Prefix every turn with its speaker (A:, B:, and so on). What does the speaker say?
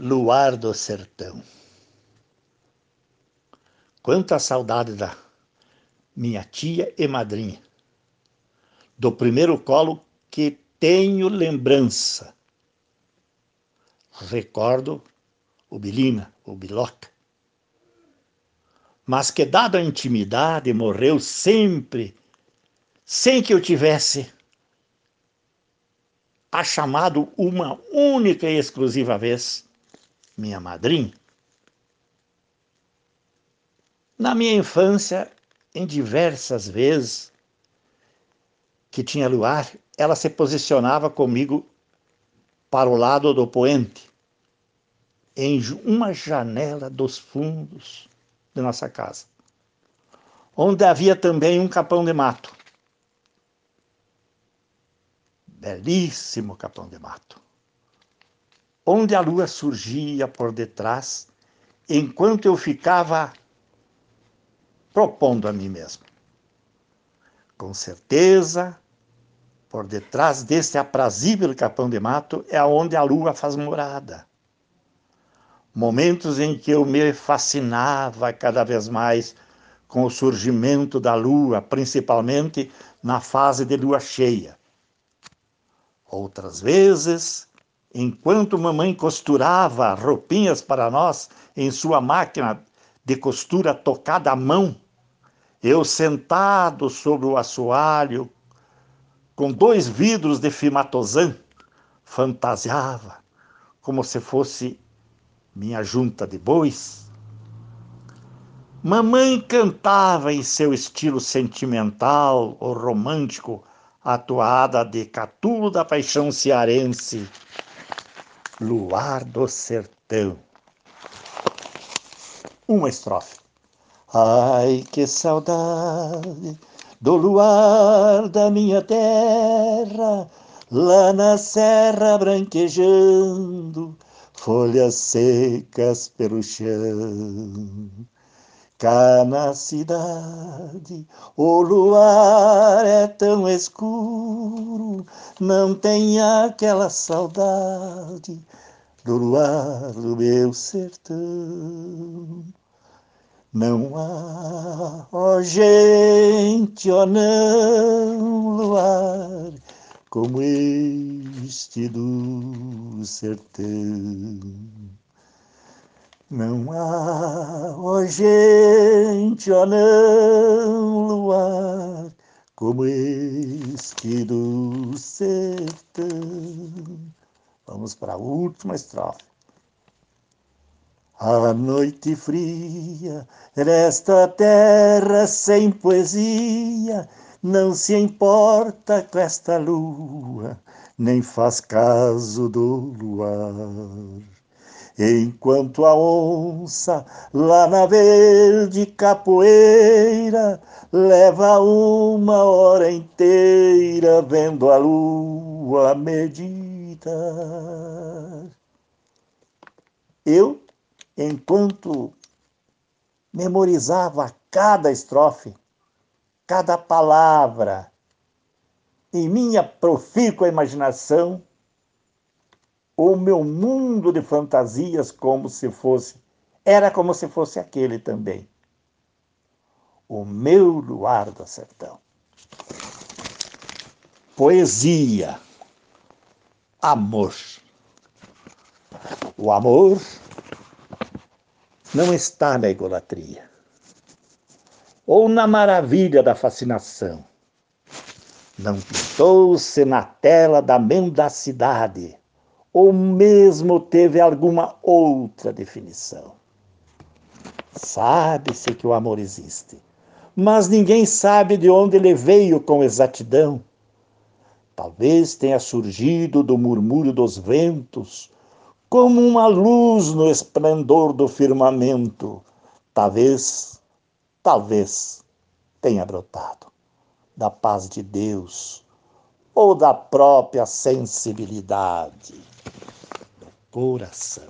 A: Luar do sertão. Quanta saudade da minha tia e madrinha, do primeiro colo que tenho lembrança. Recordo o Bilina, o Biloca. Mas que, dada a intimidade, morreu sempre, sem que eu tivesse a chamado uma única e exclusiva vez minha madrinha. Na minha infância, em diversas vezes que tinha luar, ela se posicionava comigo para o lado do poente, em uma janela dos fundos de nossa casa, onde havia também um capão de mato. Belíssimo capão de mato onde a lua surgia por detrás, enquanto eu ficava propondo a mim mesmo. Com certeza, por detrás desse aprazível capão de mato é onde a lua faz morada. Momentos em que eu me fascinava cada vez mais com o surgimento da lua, principalmente na fase de lua cheia. Outras vezes, enquanto mamãe costurava roupinhas para nós em sua máquina de costura tocada à mão, eu sentado sobre o assoalho, com dois vidros de fimatozan, fantasiava como se fosse minha junta de bois. Mamãe cantava em seu estilo sentimental ou romântico a toada de Catulo da Paixão Cearense, Luar do Sertão. Uma estrofe. Ai, que saudade do luar da minha terra, lá na serra branquejando, folhas secas pelo chão. Cá na cidade o luar é tão escuro, não tem aquela saudade do luar do meu sertão. Não há, ó gente, ó não, luar como este do sertão. Não há, ó gente, ó não, luar, como este do sertão. Vamos para a última estrofe. A noite fria, nesta terra sem poesia, não se importa com esta lua, nem faz caso do luar. Enquanto a onça lá na verde capoeira leva uma hora inteira vendo a lua meditar. Eu, enquanto memorizava cada estrofe, cada palavra, em minha profícua imaginação, o meu mundo de fantasias como se fosse, era como se fosse aquele também. O meu luar do sertão. Poesia, amor. O amor não está na egolatria ou na maravilha da fascinação. Não pintou-se na tela da mendacidade ou mesmo teve alguma outra definição. Sabe-se que o amor existe, mas ninguém sabe de onde ele veio com exatidão. Talvez tenha surgido do murmúrio dos ventos, como uma luz no esplendor do firmamento. Talvez, talvez tenha brotado da paz de Deus ou da própria sensibilidade coração.